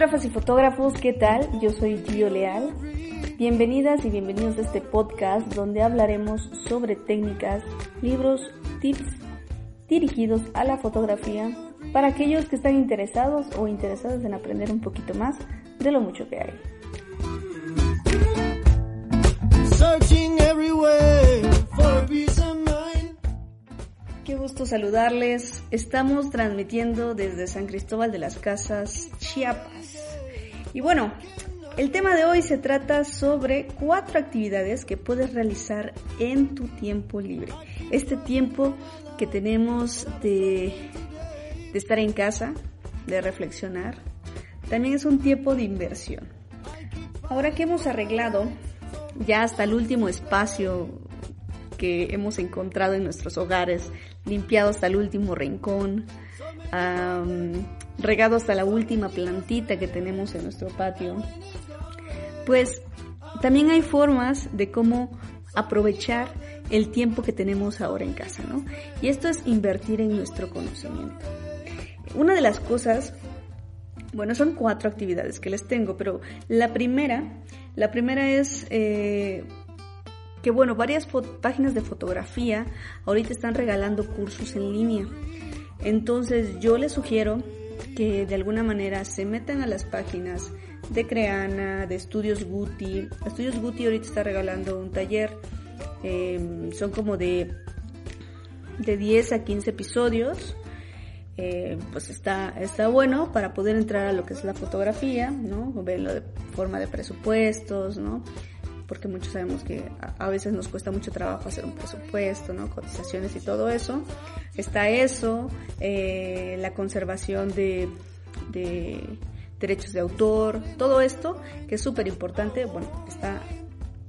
Fotógrafas y fotógrafos, ¿qué tal? Yo soy Gio Leal. Bienvenidas y bienvenidos a este podcast donde hablaremos sobre técnicas, libros, tips dirigidos a la fotografía para aquellos que están interesados o interesadas en aprender un poquito más de lo mucho que hay. Qué gusto saludarles. Estamos transmitiendo desde San Cristóbal de las Casas, Chiapas. Y bueno, el tema de hoy se trata sobre cuatro actividades que puedes realizar en tu tiempo libre. Este tiempo que tenemos de, estar en casa, de reflexionar, también es un tiempo de inversión. Ahora que hemos arreglado ya hasta el último espacio que hemos encontrado en nuestros hogares, limpiado hasta el último rincón, regado hasta la última plantita que tenemos en nuestro patio, pues también hay formas de cómo aprovechar el tiempo que tenemos ahora en casa, ¿no? Y esto es invertir en nuestro conocimiento. Una de las cosas, bueno, son cuatro actividades que les tengo, pero la primera, la primera es eh, que bueno, varias páginas de fotografía ahorita están regalando cursos en línea. Entonces yo les sugiero que de alguna manera se metan a las páginas de Creana, de Estudios Guti. Estudios Guti ahorita está regalando un taller. Em, son como de, de 10 a 15 episodios. Eh, pues está, está bueno para poder entrar a lo que es la fotografía, ¿no? Verlo de forma de presupuestos, ¿no? Porque muchos sabemos que a, veces nos cuesta mucho trabajo hacer un presupuesto, ¿no? Cotizaciones y todo eso. Está eso, eh, la conservación de, derechos de autor, todo esto que es súper importante, bueno, está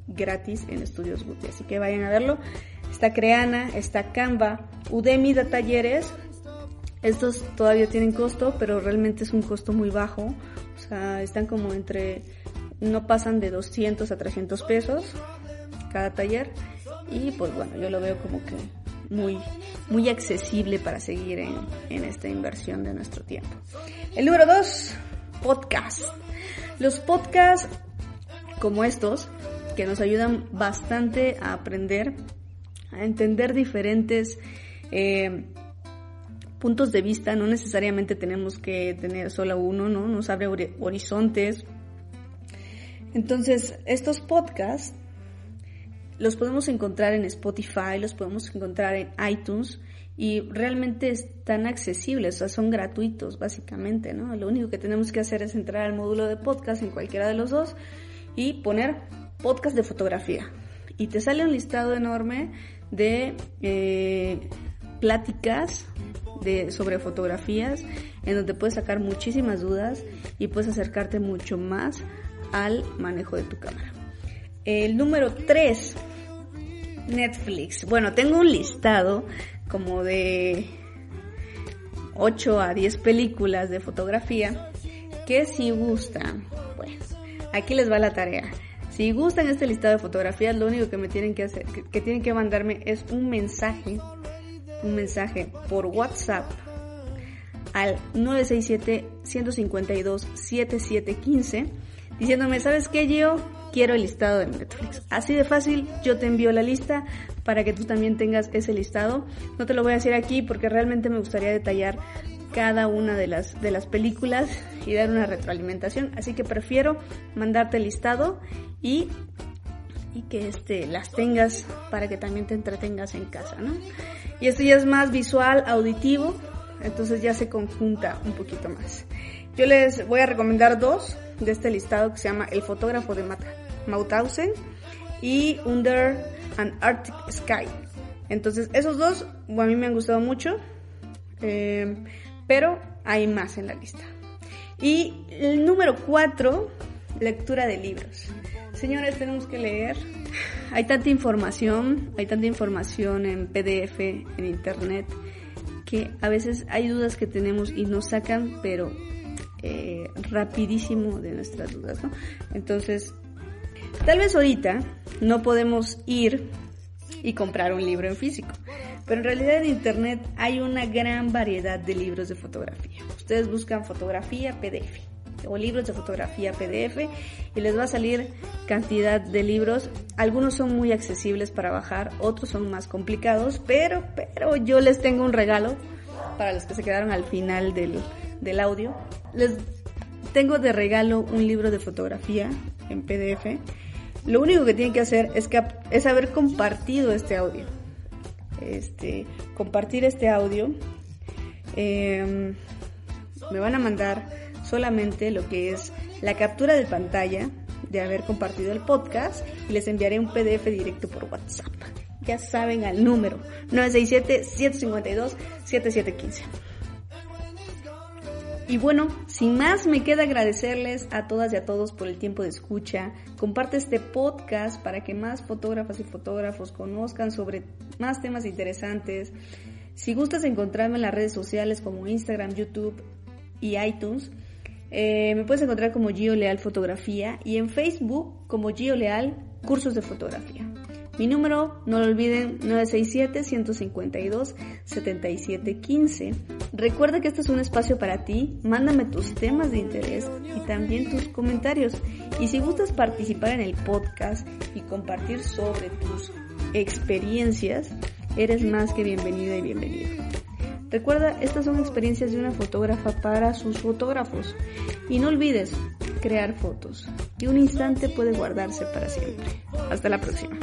gratis en Estudios Guti, así que vayan a verlo. Está Creana, está Canva, Udemy da talleres. Estos todavía tienen costo, pero realmente es un costo muy bajo. O sea, están como entre no pasan de 200 a 300 pesos cada taller y pues bueno, yo lo veo como que muy, muy accesible para seguir en, en esta inversión de nuestro tiempo. El número dos, podcast. Los podcasts como estos, que nos ayudan bastante a aprender, a entender diferentes eh, puntos de vista, no necesariamente tenemos que tener solo uno, ¿no? Nos abre horizontes, entonces, estos podcasts los podemos encontrar en Spotify, los podemos encontrar en iTunes y realmente están accesibles, o sea, son gratuitos básicamente, ¿no? Lo único que tenemos que hacer es entrar al módulo de podcast en cualquiera de los dos y poner podcast de fotografía. Y te sale un listado enorme de eh, pláticas de, sobre fotografías en donde puedes sacar muchísimas dudas y puedes acercarte mucho más al manejo de tu cámara. El número 3, Netflix. Bueno, tengo un listado como de 8 a 10 películas de fotografía que si gustan, pues aquí les va la tarea. Si gustan este listado de fotografías, lo único que me tienen que hacer, que, tienen que mandarme es un mensaje, un mensaje por WhatsApp al 967 152 7715 diciéndome, ¿sabes qué, yo Quiero el listado de Netflix. Así de fácil, yo te envío la lista para que tú también tengas ese listado. No te lo voy a decir aquí porque realmente me gustaría detallar cada una de las, de las películas y dar una retroalimentación. Así que prefiero mandarte el listado y, y que este, las tengas para que también te entretengas en casa, ¿no? Y esto ya es más visual, auditivo, entonces ya se conjunta un poquito más. Yo les voy a recomendar dos de este listado que se llama El fotógrafo de Mauthausen y Under an Arctic Sky. Entonces, esos dos a mí me han gustado mucho, eh, pero hay más en la lista. Y el número cuatro, lectura de libros. Señores, tenemos que leer. Hay tanta información, hay tanta información en PDF, en Internet, que a veces hay dudas que tenemos y nos sacan, pero rapidísimo de nuestras dudas, ¿no? Entonces, tal vez ahorita no podemos ir y comprar un libro en físico. Pero en realidad en Internet hay una gran variedad de libros de fotografía. Ustedes buscan fotografía PDF o libros de fotografía PDF y les va a salir cantidad de libros. Algunos son muy accesibles para bajar, otros son más complicados, pero, pero yo les tengo un regalo para los que se quedaron al final del, del audio. Les tengo de regalo un libro de fotografía en PDF lo único que tienen que hacer es, que, es haber compartido este audio. Este, compartir este audio. Em, me van a mandar solamente lo que es la captura de pantalla de haber compartido el podcast y les enviaré un PDF directo por WhatsApp. Ya saben al número 967-752-7715. Y bueno, sin más me queda agradecerles a todas y a todos por el tiempo de escucha. Comparte este podcast para que más fotógrafas y fotógrafos conozcan sobre más temas interesantes. Si gustas encontrarme en las redes sociales como Instagram, YouTube y iTunes, eh, me puedes encontrar como Gio Leal Fotografía y en Facebook como Gio Leal Cursos de Fotografía. Mi número, no lo olviden, 967-152-7715. Recuerda que este es un espacio para ti, mándame tus temas de interés y también tus comentarios. Y si gustas participar en el podcast y compartir sobre tus experiencias, eres más que bienvenida y bienvenido. Recuerda, estas son experiencias de una fotógrafa para sus fotógrafos. Y no olvides crear fotos, y un instante puede guardarse para siempre. Hasta la próxima.